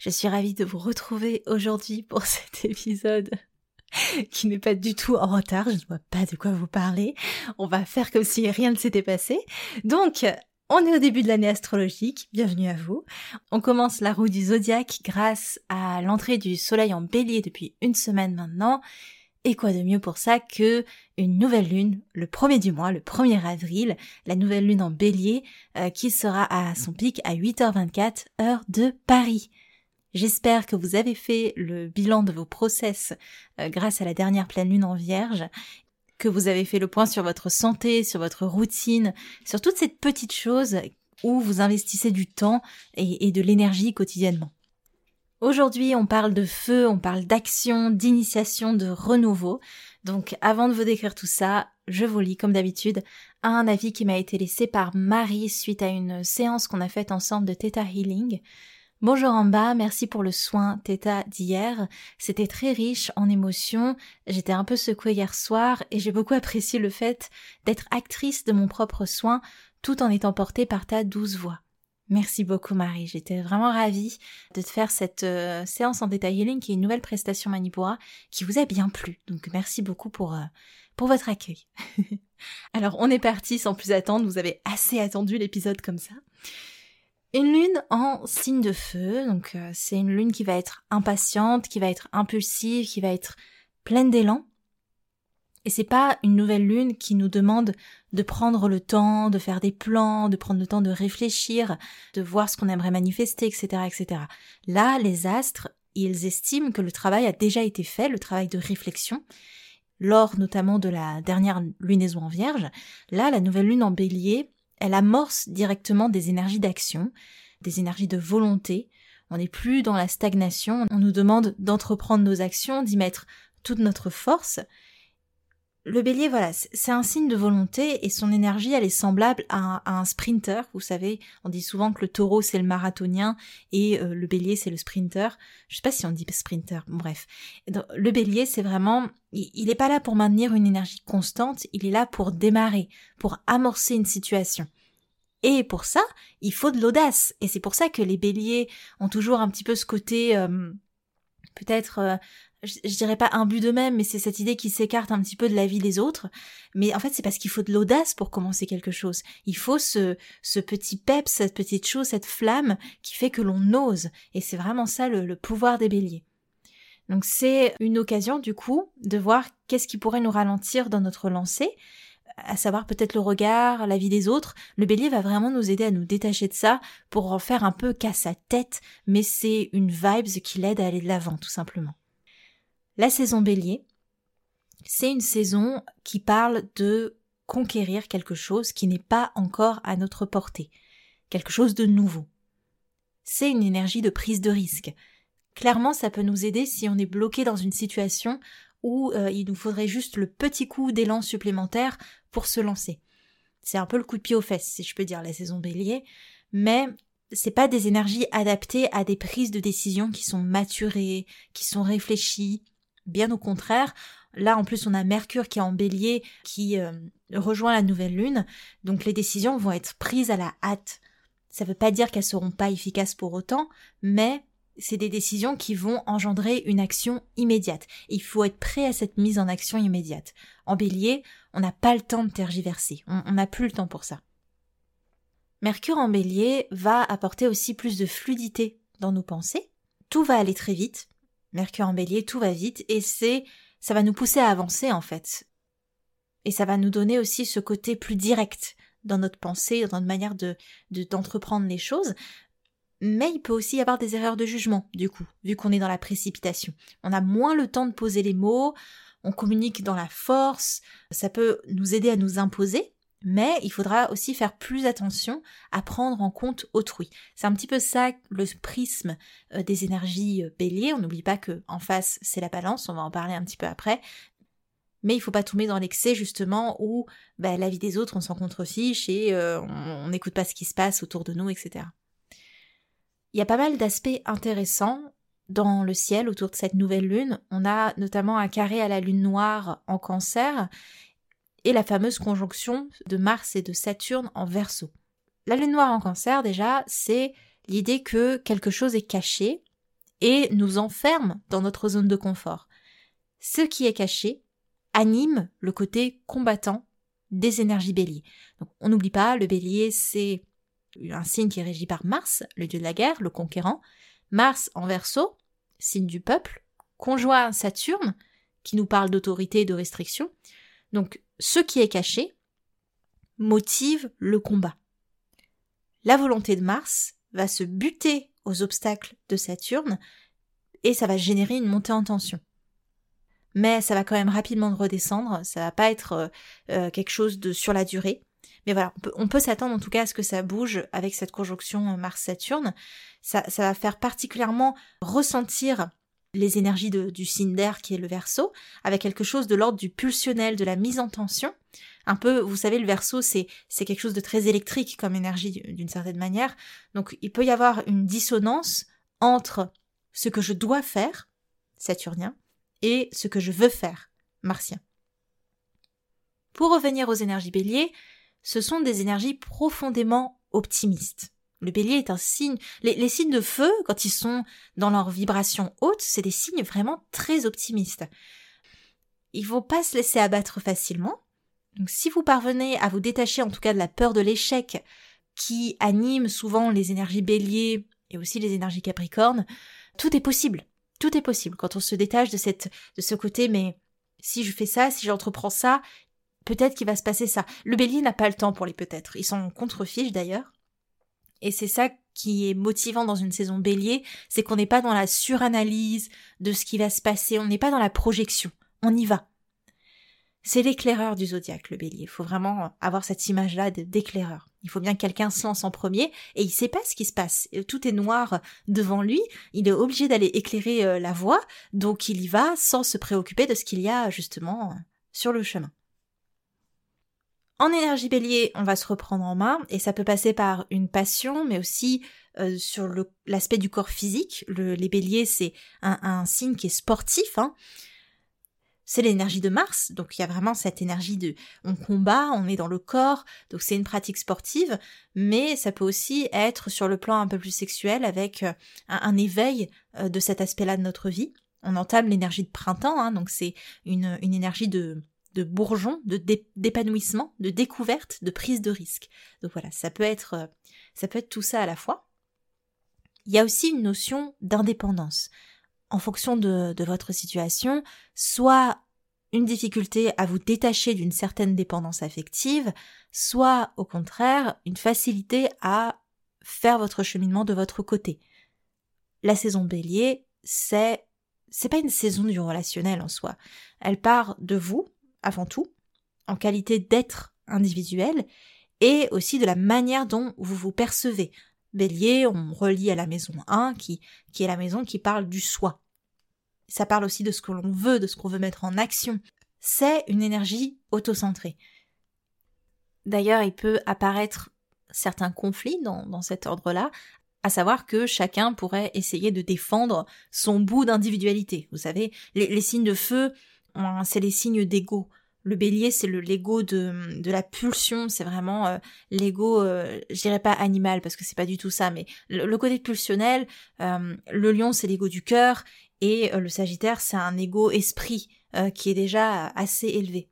Je suis ravie de vous retrouver aujourd'hui pour cet épisode qui n'est pas du tout en retard, je ne vois pas de quoi vous parler. On va faire comme si rien ne s'était passé. Donc, on est au début de l'année astrologique, bienvenue à vous. On commence la roue du zodiaque grâce à l'entrée du soleil en bélier depuis une semaine maintenant. Et quoi de mieux pour ça que une nouvelle lune, le premier du mois, le 1er avril, la nouvelle lune en bélier, euh, qui sera à son pic à 8h24, heure de Paris. J'espère que vous avez fait le bilan de vos process euh, grâce à la dernière pleine lune en vierge, que vous avez fait le point sur votre santé, sur votre routine, sur toutes ces petites choses où vous investissez du temps et, et de l'énergie quotidiennement. Aujourd'hui, on parle de feu, on parle d'action, d'initiation, de renouveau. Donc avant de vous décrire tout ça, je vous lis comme d'habitude un avis qui m'a été laissé par Marie suite à une séance qu'on a faite ensemble de Theta Healing. Bonjour en bas, merci pour le soin Theta d'hier. C'était très riche en émotions. J'étais un peu secouée hier soir et j'ai beaucoup apprécié le fait d'être actrice de mon propre soin tout en étant portée par ta douce voix. Merci beaucoup Marie, j'étais vraiment ravie de te faire cette euh, séance en détail healing qui est une nouvelle prestation Manipura qui vous a bien plu. Donc merci beaucoup pour, euh, pour votre accueil. Alors on est parti sans plus attendre, vous avez assez attendu l'épisode comme ça. Une lune en signe de feu, donc euh, c'est une lune qui va être impatiente, qui va être impulsive, qui va être pleine d'élan. Et c'est pas une nouvelle lune qui nous demande de prendre le temps, de faire des plans, de prendre le temps de réfléchir, de voir ce qu'on aimerait manifester, etc., etc. Là, les astres, ils estiment que le travail a déjà été fait, le travail de réflexion, lors notamment de la dernière lunaison en vierge. Là, la nouvelle lune en bélier, elle amorce directement des énergies d'action, des énergies de volonté. On n'est plus dans la stagnation, on nous demande d'entreprendre nos actions, d'y mettre toute notre force, le bélier, voilà, c'est un signe de volonté et son énergie, elle est semblable à un, sprinter. Vous savez, on dit souvent que le taureau, c'est le marathonien et euh, le bélier, c'est le sprinter. Je sais pas si on dit sprinter, bref. le bélier, c'est vraiment, il n'est pas là pour maintenir une énergie constante, il est là pour démarrer, pour amorcer une situation. Et pour ça, il faut de l'audace. Et c'est pour ça que les béliers ont toujours un petit peu ce côté... Euh, peut-être euh, je, dirais pas un but d'eux-mêmes, mais c'est cette idée qui s'écarte un petit peu de la vie des autres. Mais en fait, c'est parce qu'il faut de l'audace pour commencer quelque chose. Il faut ce, ce petit pep, cette petite chose, cette flamme qui fait que l'on ose. Et c'est vraiment ça le, le pouvoir des béliers. Donc c'est une occasion du coup de voir qu'est-ce qui pourrait nous ralentir dans notre lancée, à savoir peut-être le regard, la vie des autres. Le bélier va vraiment nous aider à nous détacher de ça pour en faire un peu qu'à sa tête, mais c'est une vibe qui l'aide à aller de l'avant tout simplement. La saison bélier, c'est une saison qui parle de conquérir quelque chose qui n'est pas encore à notre portée, quelque chose de nouveau. C'est une énergie de prise de risque. Clairement, ça peut nous aider si on est bloqué dans une situation où euh, il nous faudrait juste le petit coup d'élan supplémentaire pour se lancer. C'est un peu le coup de pied aux fesses, si je peux dire, la saison bélier, mais c'est pas des énergies adaptées à des prises de décision qui sont maturées, qui sont réfléchies, Bien au contraire, là en plus on a Mercure qui est en bélier, qui euh, rejoint la nouvelle lune, donc les décisions vont être prises à la hâte. Ça ne veut pas dire qu'elles seront pas efficaces pour autant, mais c'est des décisions qui vont engendrer une action immédiate. Il faut être prêt à cette mise en action immédiate. En bélier, on n'a pas le temps de tergiverser, on n'a plus le temps pour ça. Mercure en bélier va apporter aussi plus de fluidité dans nos pensées. Tout va aller très vite, Mercure en bélier, tout va vite et c'est ça va nous pousser à avancer en fait. Et ça va nous donner aussi ce côté plus direct dans notre pensée, dans notre manière de d'entreprendre les choses. Mais il peut aussi y avoir des erreurs de jugement, du coup, vu qu'on est dans la précipitation. On a moins le temps de poser les mots, on communique dans la force, ça peut nous aider à nous imposer, mais il faudra aussi faire plus attention à prendre en compte autrui. C'est un petit peu ça le prisme euh, des énergies euh, béliers. On n'oublie pas que en face c'est la balance, on va en parler un petit peu après. Mais il faut pas tomber dans l'excès justement où bah, la vie des autres on s'en contrefiche et euh, on n'écoute pas ce qui se passe autour de nous, etc. Il y a pas mal d'aspects intéressants dans le ciel autour de cette nouvelle lune. On a notamment un carré à la lune noire en cancer et la fameuse conjonction de Mars et de Saturne en verso. La lune noire en cancer, déjà, c'est l'idée que quelque chose est caché et nous enferme dans notre zone de confort. Ce qui est caché anime le côté combattant des énergies béliers. On n'oublie pas, le bélier, c'est un signe qui est régi par Mars, le dieu de la guerre, le conquérant. Mars en verso, signe du peuple, conjoint Saturne, qui nous parle d'autorité et de restriction. Donc, ce qui est caché motive le combat. La volonté de Mars va se buter aux obstacles de Saturne et ça va générer une montée en tension. Mais ça va quand même rapidement redescendre, ça va pas être euh, euh, quelque chose de sur la durée. Mais voilà, on peut, s'attendre en tout cas à ce que ça bouge avec cette conjonction Mars-Saturne. Ça, ça va faire particulièrement ressentir les énergies du signe d'air qui est le verso, avec quelque chose de l'ordre du pulsionnel, de la mise en tension. Un peu, vous savez, le verso, c'est, c'est quelque chose de très électrique comme énergie d'une certaine manière. Donc, il peut y avoir une dissonance entre ce que je dois faire, saturnien, et ce que je veux faire, martien. Pour revenir aux énergies béliers, ce sont des énergies profondément optimistes. Le bélier est un signe. Les, signes de feu, quand ils sont dans leur vibration haute, c'est des signes vraiment très optimistes. Il ne faut pas se laisser abattre facilement. Donc si vous parvenez à vous détacher en tout cas de la peur de l'échec qui anime souvent les énergies bélier et aussi les énergies capricornes, tout est possible. Tout est possible quand on se détache de cette de ce côté mais si je fais ça, si j'entreprends ça, peut-être qu'il va se passer ça. Le bélier n'a pas le temps pour les peut-être. Ils sont contre-fiches d'ailleurs. Et c'est ça qui est motivant dans une saison bélier, c'est qu'on n'est pas dans la suranalyse de ce qui va se passer, on n'est pas dans la projection, on y va. C'est l'éclaireur du zodiaque, le bélier. Il faut vraiment avoir cette image-là d'éclaireur. Il faut bien que quelqu'un se lance en premier et il sait pas ce qui se passe. Tout est noir devant lui. Il est obligé d'aller éclairer euh, la voie. Donc il y va sans se préoccuper de ce qu'il y a justement sur le chemin. En énergie bélier, on va se reprendre en main et ça peut passer par une passion, mais aussi euh, sur l'aspect du corps physique. les béliers, c'est un, signe qui est sportif. Hein. C'est l'énergie de Mars, donc il y a vraiment cette énergie de on combat, on est dans le corps, donc c'est une pratique sportive, mais ça peut aussi être sur le plan un peu plus sexuel avec euh, un, éveil euh, de cet aspect-là de notre vie. On entame l'énergie de printemps, hein, donc c'est une énergie de de bourgeon, de d'épanouissement, de découverte, de prise de risque. Donc voilà, ça peut être euh, ça peut être tout ça à la fois. Il y a aussi une notion d'indépendance. En fonction de, de votre situation, soit une difficulté à vous détacher d'une certaine dépendance affective, soit au contraire une facilité à faire votre cheminement de votre côté. La saison bélier, c'est c'est pas une saison du relationnel en soi. Elle part de vous, avant tout, en qualité d'être individuel, et aussi de la manière dont vous vous percevez. Bélier, on relie à la maison 1, qui, qui est la maison qui parle du soi. Ça parle aussi de ce que l'on veut, de ce qu'on veut mettre en action. C'est une énergie autocentrée. D'ailleurs, il peut apparaître certains conflits dans, dans cet ordre-là, à savoir que chacun pourrait essayer de défendre son bout d'individualité. Vous savez, les signes de feu, c'est les signes d'ego. Le bélier, c'est le l'ego de, de la pulsion, c'est vraiment euh, l'ego, euh, je dirais pas animal parce que c'est pas du tout ça, mais le, côté pulsionnel. Euh, le lion, c'est l'ego du cœur et le sagittaire, c'est un ego esprit qui est déjà assez élevé.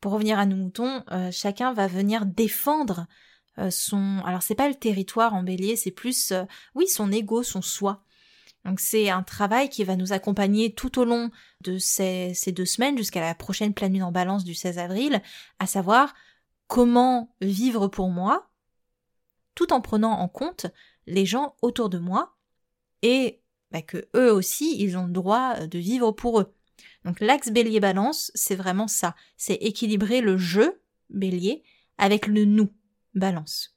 Pour revenir à nos moutons, chacun va venir défendre son. Alors c'est pas le territoire en bélier, c'est plus, oui, son ego, son soi. Donc c'est un travail qui va nous accompagner tout au long de ces, deux semaines jusqu'à la prochaine pleine lune en balance du 16 avril, à savoir comment vivre pour moi, tout en prenant en compte les gens autour de moi et bah, que eux aussi, ils ont le droit de vivre pour eux. Donc l'axe bélier balance, c'est vraiment ça. C'est équilibrer le je, bélier, avec le nous, balance.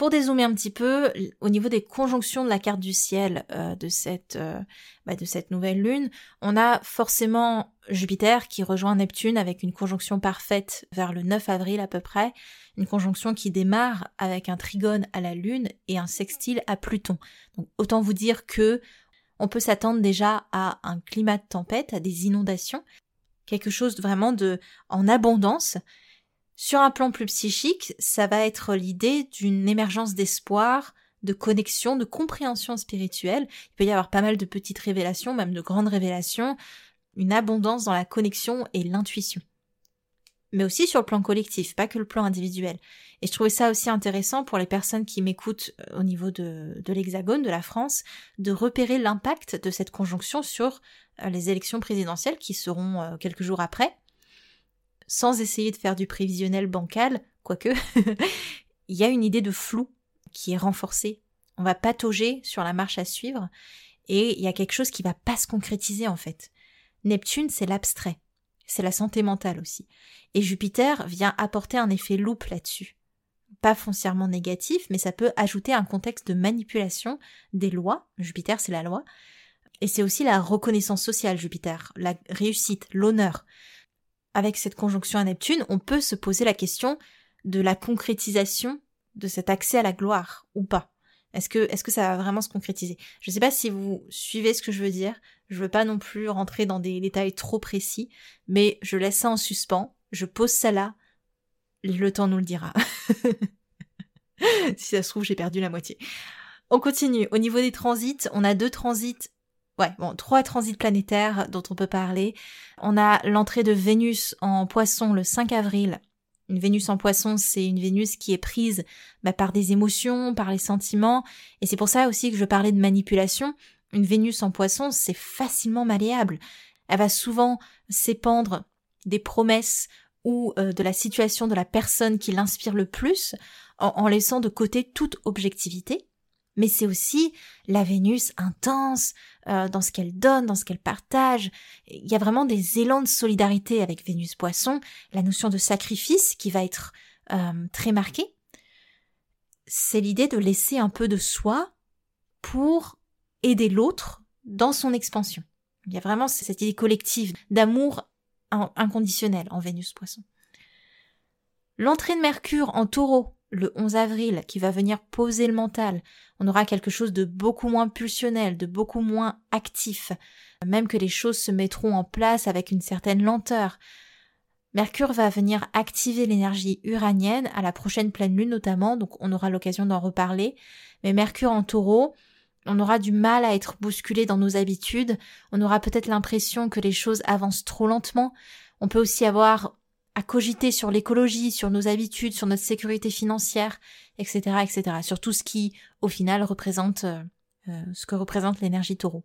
Pour dézoomer un petit peu, au niveau des conjonctions de la carte du ciel euh, de, cette, euh, bah, de cette nouvelle lune, on a forcément Jupiter qui rejoint Neptune avec une conjonction parfaite vers le 9 avril à peu près, une conjonction qui démarre avec un trigone à la lune et un sextile à Pluton. Autant vous dire que on peut s'attendre déjà à un climat de tempête, à des inondations, quelque chose vraiment de en abondance sur un plan plus psychique, ça va être l'idée d'une émergence d'espoir, de connexion, de compréhension spirituelle. Il peut y avoir pas mal de petites révélations, même de grandes révélations, une abondance dans la connexion et l'intuition. Mais aussi sur le plan collectif, pas que le plan individuel. Et je trouvais ça aussi intéressant pour les personnes qui m'écoutent euh, au niveau de, de l'Hexagone, de la France, de repérer l'impact de cette conjonction sur euh, les élections présidentielles qui seront euh, quelques jours après sans essayer de faire du prévisionnel bancal, quoique, il y a une idée de flou qui est renforcée. On va patauger sur la marche à suivre et il y a quelque chose qui va pas se concrétiser en fait. Neptune, c'est l'abstrait. C'est la santé mentale aussi. Et Jupiter vient apporter un effet loupe là-dessus. Pas foncièrement négatif, mais ça peut ajouter un contexte de manipulation des lois. Jupiter, c'est la loi. Et c'est aussi la reconnaissance sociale, Jupiter, la réussite, l'honneur avec cette conjonction à Neptune, on peut se poser la question de la concrétisation de cet accès à la gloire ou pas. Est-ce que, ça va vraiment se concrétiser? Je ne sais pas si vous suivez ce que je veux dire. Je veux pas non plus rentrer dans des détails trop précis, mais je laisse ça en suspens. Je pose ça là. Le temps nous le dira. si ça se trouve, j'ai perdu la moitié. On continue. Au niveau des transits, on a deux transits Ouais, bon, trois transits planétaires dont on peut parler. On a l'entrée de Vénus en poisson le 5 avril. Une Vénus en poisson, c'est une Vénus qui est prise bah, par des émotions, par les sentiments. Et c'est pour ça aussi que je parlais de manipulation. Une Vénus en poisson, c'est facilement malléable. Elle va souvent s'épandre des promesses ou euh, de la situation de la personne qui l'inspire le plus, en laissant de côté toute objectivité mais c'est aussi la Vénus intense euh, dans ce qu'elle donne, dans ce qu'elle partage. Il y a vraiment des élans de solidarité avec Vénus Poisson, la notion de sacrifice qui va être euh, très marquée. C'est l'idée de laisser un peu de soi pour aider l'autre dans son expansion. Il y a vraiment cette idée collective d'amour inconditionnel en Vénus Poisson. L'entrée de Mercure en taureau le 11 avril qui va venir poser le mental. On aura quelque chose de beaucoup moins pulsionnel, de beaucoup moins actif, même que les choses se mettront en place avec une certaine lenteur. Mercure va venir activer l'énergie uranienne à la prochaine pleine lune notamment, donc on aura l'occasion d'en reparler. Mais Mercure en taureau, on aura du mal à être bousculé dans nos habitudes, on aura peut-être l'impression que les choses avancent trop lentement, on peut aussi avoir à cogiter sur l'écologie, sur nos habitudes, sur notre sécurité financière, etc., etc., sur tout ce qui, au final, représente euh, euh, ce que représente l'énergie taureau.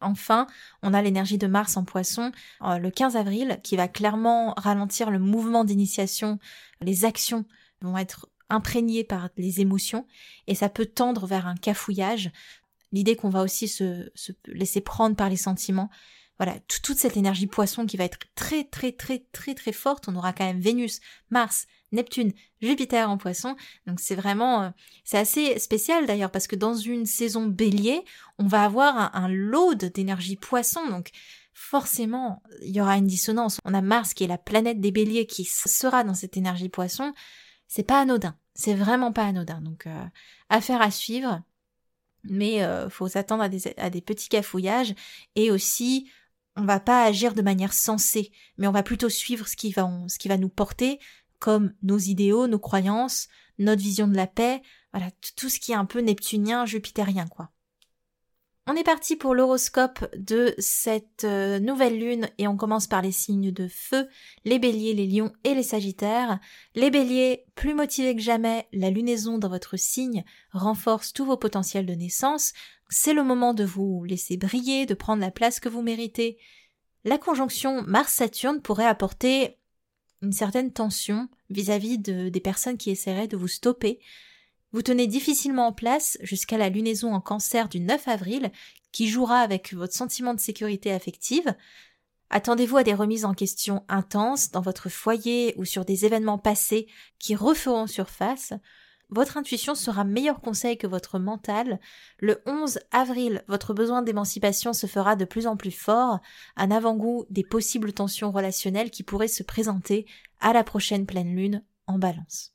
Enfin, on a l'énergie de Mars en poisson euh, le 15 avril qui va clairement ralentir le mouvement d'initiation, les actions vont être imprégnées par les émotions et ça peut tendre vers un cafouillage, l'idée qu'on va aussi se laisser prendre par les sentiments, voilà, toute cette énergie poisson qui va être très très très très très forte. On aura quand même Vénus, Mars, Neptune, Jupiter en poisson. Donc c'est vraiment, euh, c'est assez spécial d'ailleurs parce que dans une saison bélier, on va avoir un, load d'énergie poisson. Donc forcément, il y aura une dissonance. On a Mars qui est la planète des béliers qui sera dans cette énergie poisson. C'est pas anodin. C'est vraiment pas anodin. Donc euh, affaire à suivre. Mais euh, faut s'attendre à des, à des petits cafouillages et aussi on va pas agir de manière sensée, mais on va plutôt suivre ce qui va, ce qui va nous porter, comme nos idéaux, nos croyances, notre vision de la paix, voilà, tout ce qui est un peu neptunien, jupitérien, quoi. On est parti pour l'horoscope de cette euh, nouvelle lune et on commence par les signes de feu, les béliers, les lions et les sagittaires. Les béliers, plus motivés que jamais, la lunaison dans votre signe renforce tous vos potentiels de naissance. C'est le moment de vous laisser briller, de prendre la place que vous méritez. La conjonction Mars-Saturne pourrait apporter une certaine tension vis-à-vis de, des personnes qui essaieraient de vous stopper. Vous tenez difficilement en place jusqu'à la lunaison en cancer du 9 avril, qui jouera avec votre sentiment de sécurité affective. Attendez-vous à des remises en question intenses dans votre foyer ou sur des événements passés qui referont surface. Votre intuition sera meilleur conseil que votre mental. Le 11 avril, votre besoin d'émancipation se fera de plus en plus fort, un avant-goût des possibles tensions relationnelles qui pourraient se présenter à la prochaine pleine lune en balance.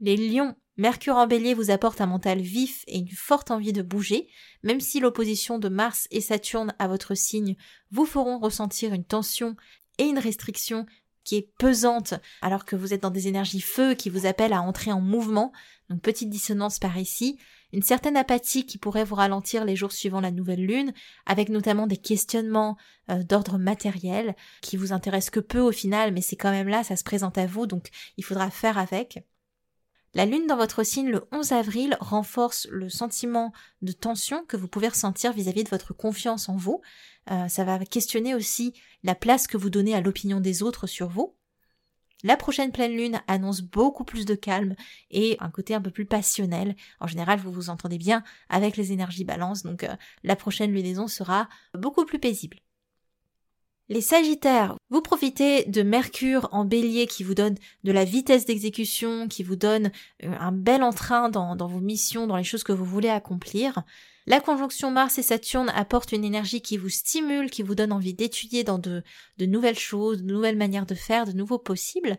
Les lions, Mercure en bélier vous apporte un mental vif et une forte envie de bouger, même si l'opposition de Mars et Saturne à votre signe vous feront ressentir une tension et une restriction qui est pesante alors que vous êtes dans des énergies feu qui vous appellent à entrer en mouvement. Donc petite dissonance par ici, une certaine apathie qui pourrait vous ralentir les jours suivant la nouvelle lune, avec notamment des questionnements euh, d'ordre matériel qui vous intéressent que peu au final, mais c'est quand même là, ça se présente à vous, donc il faudra faire avec. La lune dans votre signe le 11 avril renforce le sentiment de tension que vous pouvez ressentir vis-à-vis de votre confiance en vous. Euh, ça va questionner aussi la place que vous donnez à l'opinion des autres sur vous. La prochaine pleine lune annonce beaucoup plus de calme et un côté un peu plus passionnel. En général, vous vous entendez bien avec les énergies balance, donc euh, la prochaine lunaison sera beaucoup plus paisible. Les Sagittaires, vous profitez de Mercure en bélier qui vous donne de la vitesse d'exécution, qui vous donne euh, un bel entrain dans, vos missions, dans les choses que vous voulez accomplir. La conjonction Mars et Saturne apporte une énergie qui vous stimule, qui vous donne envie d'étudier dans de nouvelles choses, de nouvelles manières de faire, de nouveaux possibles.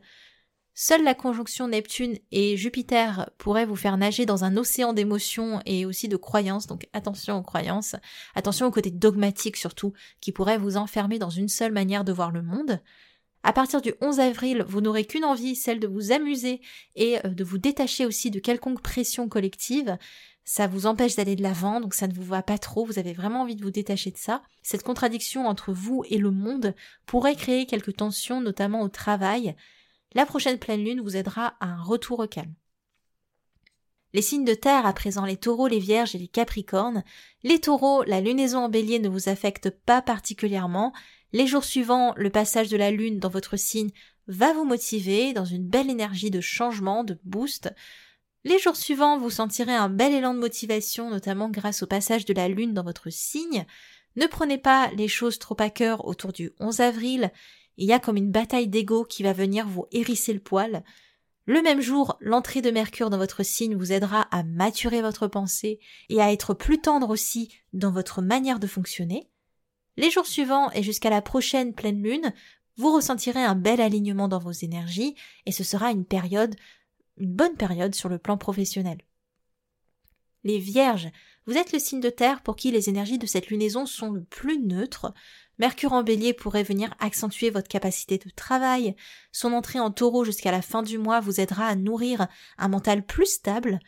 Seule la conjonction Neptune et Jupiter pourrait vous faire nager dans un océan d'émotions et aussi de croyances, donc attention aux croyances, attention au côté dogmatique surtout, qui pourrait vous enfermer dans une seule manière de voir le monde. À partir du 11 avril, vous n'aurez qu'une envie, celle de vous amuser et euh, de vous détacher aussi de quelconque pression collective. Ça vous empêche d'aller de l'avant, donc ça ne vous va pas trop, vous avez vraiment envie de vous détacher de ça. Cette contradiction entre vous et le monde pourrait créer quelques tensions, notamment au travail, la prochaine pleine lune vous aidera à un retour au calme. Les signes de terre, à présent les taureaux, les vierges et les capricornes. Les taureaux, la lunaison en bélier ne vous affecte pas particulièrement. Les jours suivants, le passage de la lune dans votre signe va vous motiver dans une belle énergie de changement, de boost. Les jours suivants, vous sentirez un bel élan de motivation, notamment grâce au passage de la lune dans votre signe. Ne prenez pas les choses trop à cœur autour du 11 avril. Il y a comme une bataille d'ego qui va venir vous hérisser le poil. Le même jour, l'entrée de Mercure dans votre signe vous aidera à maturer votre pensée et à être plus tendre aussi dans votre manière de fonctionner. Les jours suivants et jusqu'à la prochaine pleine lune, vous ressentirez un bel alignement dans vos énergies et ce sera une période, une bonne période sur le plan professionnel. Les vierges, vous êtes le signe de terre pour qui les énergies de cette lunaison sont le plus neutres. Mercure en bélier pourrait venir accentuer votre capacité de travail. Son entrée en taureau jusqu'à la fin du mois vous aidera à nourrir un mental plus stable.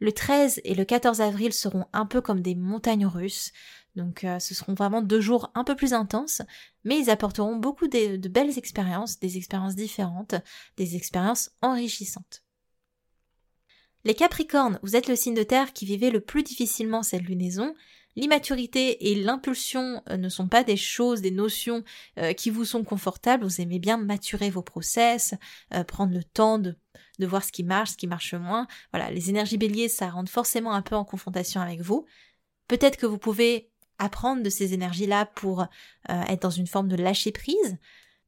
Le 13 et le 14 avril seront un peu comme des montagnes russes. Donc euh, ce seront vraiment deux jours un peu plus intenses, mais ils apporteront beaucoup de, de belles expériences, des expériences différentes, des expériences enrichissantes. Les Capricornes, vous êtes le signe de terre qui vivait le plus difficilement cette lunaison. L'immaturité et l'impulsion euh, ne sont pas des choses, des notions euh, qui vous sont confortables. Vous aimez bien maturer vos process, euh, prendre le temps de, voir ce qui marche, ce qui marche moins. Voilà, les énergies béliers, ça rentre forcément un peu en confrontation avec vous. Peut-être que vous pouvez apprendre de ces énergies-là pour être dans une forme de lâcher prise.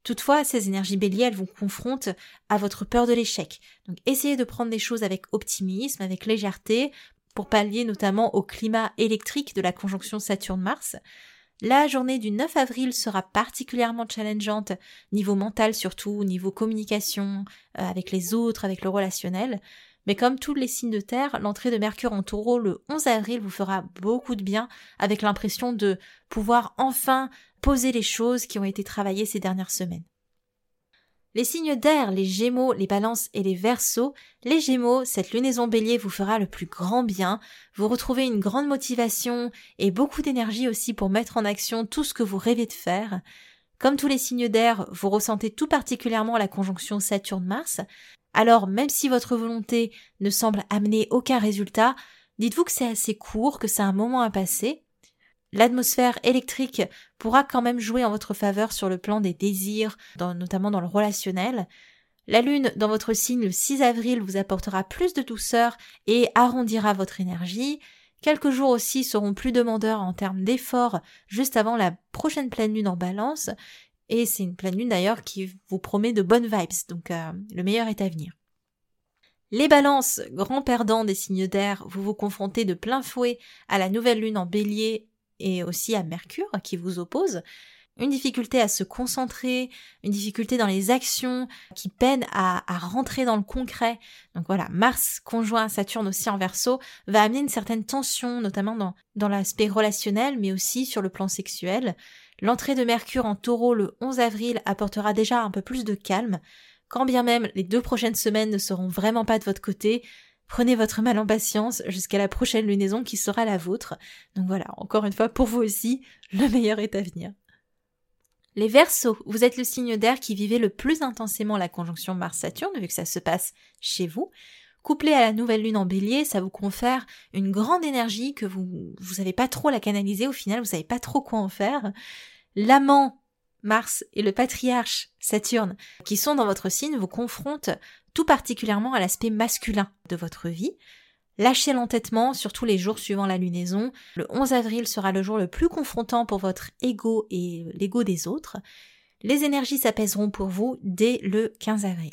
Toutefois, ces énergies béliers, elles vous confrontent à votre peur de l'échec. Donc essayez de prendre des choses avec optimisme, avec légèreté, pour pallier notamment au climat électrique de la conjonction Saturne-Mars. La journée du 9 avril sera particulièrement challengeante, niveau mental surtout, niveau communication, euh, avec les autres, avec le relationnel. Mais comme tous les signes de terre, l'entrée de Mercure en taureau le 11 avril vous fera beaucoup de bien, avec l'impression de pouvoir enfin poser les choses qui ont été travaillées ces dernières semaines. Les signes d'air, les gémeaux, les balances et les versos, les gémeaux, cette lunaison bélier vous fera le plus grand bien, vous retrouvez une grande motivation et beaucoup d'énergie aussi pour mettre en action tout ce que vous rêvez de faire. Comme tous les signes d'air, vous ressentez tout particulièrement la conjonction Saturne-Mars, alors même si votre volonté ne semble amener aucun résultat, dites-vous que c'est assez court, que c'est un moment à passer, l'atmosphère électrique pourra quand même jouer en votre faveur sur le plan des désirs, notamment dans le relationnel. La lune dans votre signe le 6 avril vous apportera plus de douceur et arrondira votre énergie. Quelques jours aussi seront plus demandeurs en termes d'efforts juste avant la prochaine pleine lune en balance. Et c'est une pleine lune d'ailleurs qui vous promet de bonnes vibes, donc euh, le meilleur est à venir. Les balances, grands perdants des signes d'air, vous vous confrontez de plein fouet à la nouvelle lune en bélier et aussi à Mercure qui vous oppose. Une difficulté à se concentrer, une difficulté dans les actions qui peinent à, rentrer dans le concret. Donc voilà, Mars conjoint Saturne aussi en verso va amener une certaine tension, notamment dans, dans l'aspect relationnel, mais aussi sur le plan sexuel. L'entrée de Mercure en taureau le 11 avril apportera déjà un peu plus de calme, quand bien même les deux prochaines semaines ne seront vraiment pas de votre côté, prenez votre mal en patience jusqu'à la prochaine lunaison qui sera la vôtre. Donc voilà, encore une fois, pour vous aussi, le meilleur est à venir. Les Verseaux, vous êtes le signe d'air qui vivait le plus intensément la conjonction Mars-Saturne, vu que ça se passe chez vous. Couplé à la nouvelle lune en bélier, ça vous confère une grande énergie que vous, vous savez pas trop la canaliser, au final, vous savez pas trop quoi en faire. L'amant Mars et le patriarche Saturne qui sont dans votre signe vous confrontent tout particulièrement à l'aspect masculin de votre vie. Lâchez l'entêtement, surtout les jours suivant la lunaison. Le 11 avril sera le jour le plus confrontant pour votre ego et l'ego des autres. Les énergies s'apaiseront pour vous dès le 15 avril.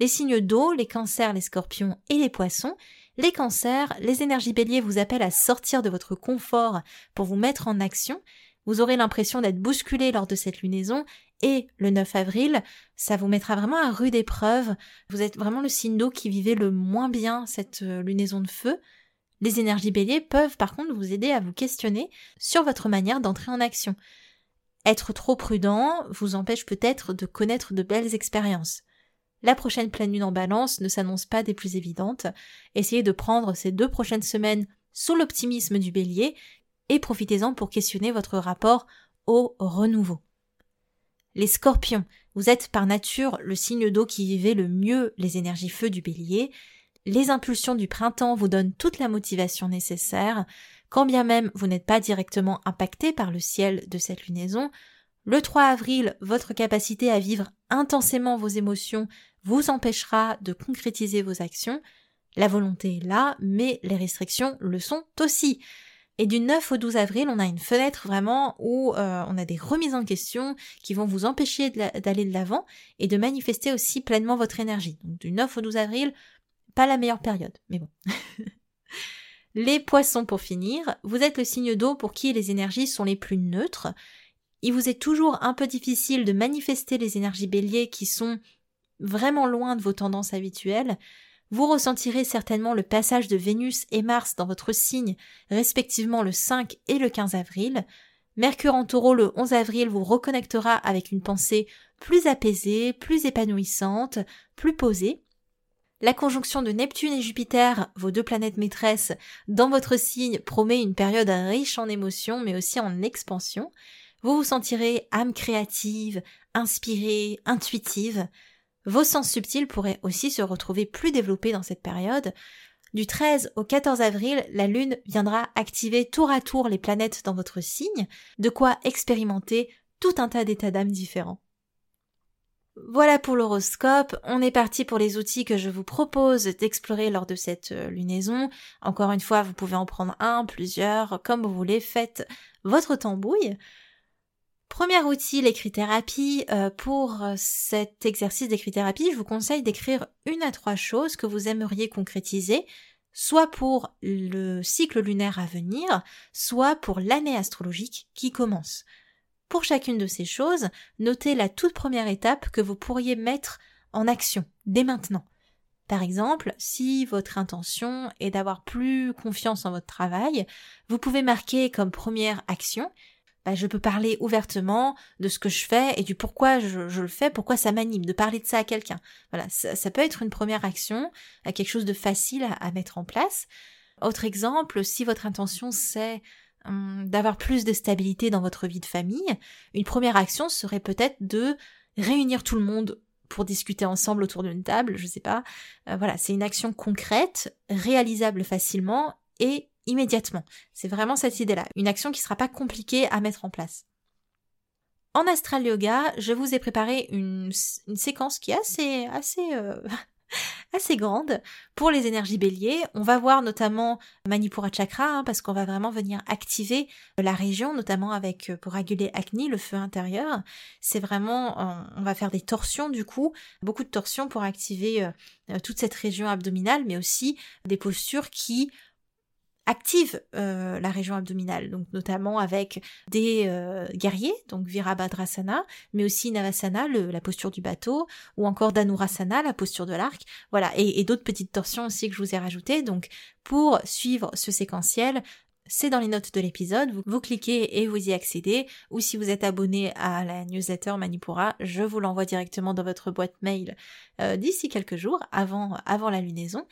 Les signes d'eau, les cancers, les scorpions et les poissons. Les cancers, les énergies béliers vous appellent à sortir de votre confort pour vous mettre en action vous aurez l'impression d'être bousculé lors de cette lunaison et le 9 avril, ça vous mettra vraiment à rude épreuve. Vous êtes vraiment le signe d'eau qui vivait le moins bien cette euh, lunaison de feu. Les énergies béliers peuvent par contre vous aider à vous questionner sur votre manière d'entrer en action. Être trop prudent vous empêche peut-être de connaître de belles expériences. La prochaine pleine lune en balance ne s'annonce pas des plus évidentes. Essayez de prendre ces deux prochaines semaines sous l'optimisme du bélier et profitez-en pour questionner votre rapport au renouveau. Les scorpions, vous êtes par nature le signe d'eau qui vivait le mieux les énergies feu du bélier. Les impulsions du printemps vous donnent toute la motivation nécessaire. Quand bien même vous n'êtes pas directement impacté par le ciel de cette lunaison, le 3 avril, votre capacité à vivre intensément vos émotions vous empêchera de concrétiser vos actions. La volonté est là, mais les restrictions le sont aussi. Et du 9 au 12 avril, on a une fenêtre vraiment où euh, on a des remises en question qui vont vous empêcher d'aller de l'avant et de manifester aussi pleinement votre énergie. Donc du 9 au 12 avril, pas la meilleure période, mais bon. les poissons pour finir, vous êtes le signe d'eau pour qui les énergies sont les plus neutres. Il vous est toujours un peu difficile de manifester les énergies béliers qui sont vraiment loin de vos tendances habituelles, vous ressentirez certainement le passage de Vénus et Mars dans votre signe, respectivement le 5 et le 15 avril. Mercure en taureau le 11 avril vous reconnectera avec une pensée plus apaisée, plus épanouissante, plus posée. La conjonction de Neptune et Jupiter, vos deux planètes maîtresses, dans votre signe promet une période riche en émotions mais aussi en expansion. Vous vous sentirez âme créative, inspirée, intuitive. Vos sens subtils pourraient aussi se retrouver plus développés dans cette période. Du 13 au 14 avril, la Lune viendra activer tour à tour les planètes dans votre signe, de quoi expérimenter tout un tas d'états d'âme différents. Voilà pour l'horoscope, on est parti pour les outils que je vous propose d'explorer lors de cette euh, lunaison. Encore une fois, vous pouvez en prendre un, plusieurs, comme vous voulez, faites votre tambouille. Premier outil, l'écrit-thérapie. Euh, pour euh, cet exercice d'écrit-thérapie, je vous conseille d'écrire une à trois choses que vous aimeriez concrétiser, soit pour le cycle lunaire à venir, soit pour l'année astrologique qui commence. Pour chacune de ces choses, notez la toute première étape que vous pourriez mettre en action dès maintenant. Par exemple, si votre intention est d'avoir plus confiance en votre travail, vous pouvez marquer comme première action bah, je peux parler ouvertement de ce que je fais et du pourquoi je, le fais, pourquoi ça m'anime, de parler de ça à quelqu'un. Voilà, ça, peut être une première action, quelque chose de facile à, mettre en place. Autre exemple, si votre intention c'est hum, d'avoir plus de stabilité dans votre vie de famille, une première action serait peut-être de réunir tout le monde pour discuter ensemble autour d'une table, je sais pas. Euh, voilà, c'est une action concrète, réalisable facilement et immédiatement. C'est vraiment cette idée-là. Une action qui sera pas compliquée à mettre en place. En astral yoga, je vous ai préparé une, séquence qui est assez, assez, euh, assez grande pour les énergies béliers. On va voir notamment Manipura Chakra hein, parce qu'on va vraiment venir activer la région, notamment avec euh, pour réguler Agni, le feu intérieur. C'est vraiment, on va faire des torsions du coup, beaucoup de torsions pour activer euh, toute cette région abdominale, mais aussi des postures qui active euh, la région abdominale, donc notamment avec des euh, guerriers, donc Virabhadrasana, mais aussi Navasana, la posture du bateau, ou encore Dhanurasana, la posture de l'arc, voilà, et, et d'autres petites torsions aussi que je vous ai rajoutées. Donc pour suivre ce séquentiel, c'est dans les notes de l'épisode, vous, cliquez et vous y accédez, ou si vous êtes abonné à la newsletter Manipura, je vous l'envoie directement dans votre boîte mail euh, d'ici quelques jours, avant, avant la lunaison.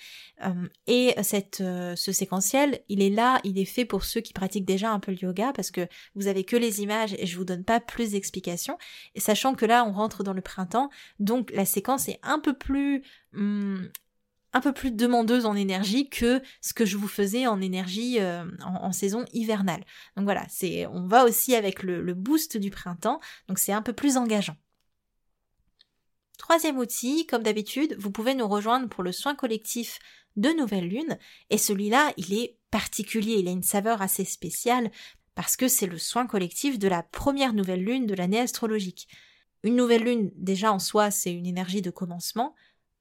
Euh, et euh, ce séquentiel, il est là, il est fait pour ceux qui pratiquent déjà un peu le yoga, parce que vous avez que les images et je vous donne pas plus d'explications, sachant que là, on rentre dans le printemps, donc la séquence est un peu plus... Hum, un peu plus demandeuse en énergie que ce que je vous faisais en énergie euh, en, saison hivernale. Donc voilà, c'est on va aussi avec le, le boost du printemps, donc c'est un peu plus engageant. Troisième outil, comme d'habitude, vous pouvez nous rejoindre pour le soin collectif de nouvelle lune, et celui-là, il est particulier, il a une saveur assez spéciale, parce que c'est le soin collectif de la première nouvelle lune de l'année astrologique. Une nouvelle lune, déjà en soi, c'est une énergie de commencement,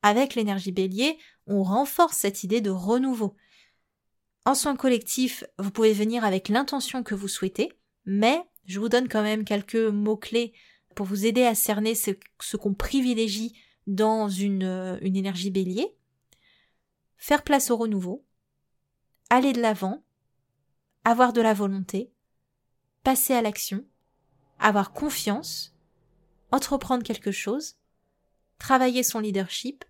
avec l'énergie bélier, on renforce cette idée de renouveau. En soins collectifs, vous pouvez venir avec l'intention que vous souhaitez, mais je vous donne quand même quelques mots-clés pour vous aider à cerner ce, qu'on privilégie dans une, euh, une énergie bélier. Faire place au renouveau, aller de l'avant, avoir de la volonté, passer à l'action, avoir confiance, entreprendre quelque chose, travailler son leadership,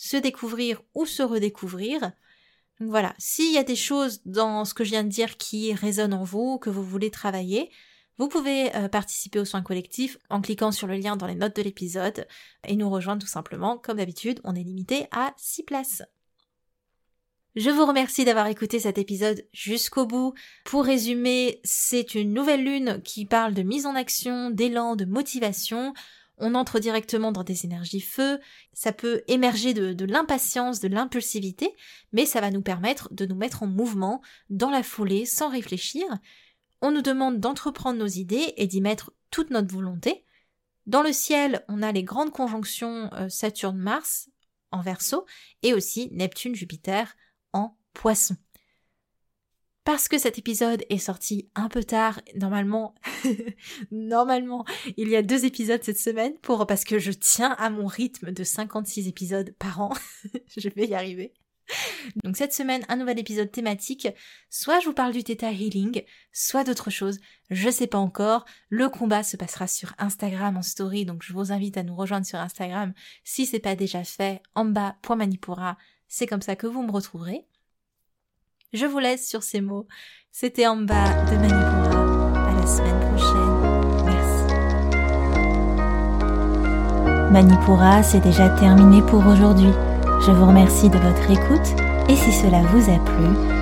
se découvrir ou se redécouvrir. Voilà, s'il y a des choses dans ce que je viens de dire qui résonnent en vous, que vous voulez travailler, vous pouvez euh, participer aux soins collectifs en cliquant sur le lien dans les notes de l'épisode et nous rejoindre tout simplement. Comme d'habitude, on est limité à 6 places. Je vous remercie d'avoir écouté cet épisode jusqu'au bout. Pour résumer, c'est une nouvelle lune qui parle de mise en action, d'élan, de motivation on entre directement dans des énergies feu, ça peut émerger de, l'impatience, de l'impulsivité, mais ça va nous permettre de nous mettre en mouvement dans la foulée sans réfléchir. On nous demande d'entreprendre nos idées et d'y mettre toute notre volonté. Dans le ciel, on a les grandes conjonctions euh, Saturne-Mars en verso et aussi Neptune-Jupiter en poisson parce que cet épisode est sorti un peu tard, normalement, normalement, il y a deux épisodes cette semaine pour, parce que je tiens à mon rythme de 56 épisodes par an. je vais y arriver. Donc cette semaine, un nouvel épisode thématique. Soit je vous parle du Theta Healing, soit d'autre chose. Je sais pas encore. Le combat se passera sur Instagram en story, donc je vous invite à nous rejoindre sur Instagram si c'est pas déjà fait. En bas, point manipura. C'est comme ça que vous me retrouverez. Je vous laisse sur ces mots. C'était en bas de Manipura. À la semaine prochaine. Merci. Manipura, c'est déjà terminé pour aujourd'hui. Je vous remercie de votre écoute et si cela vous a plu,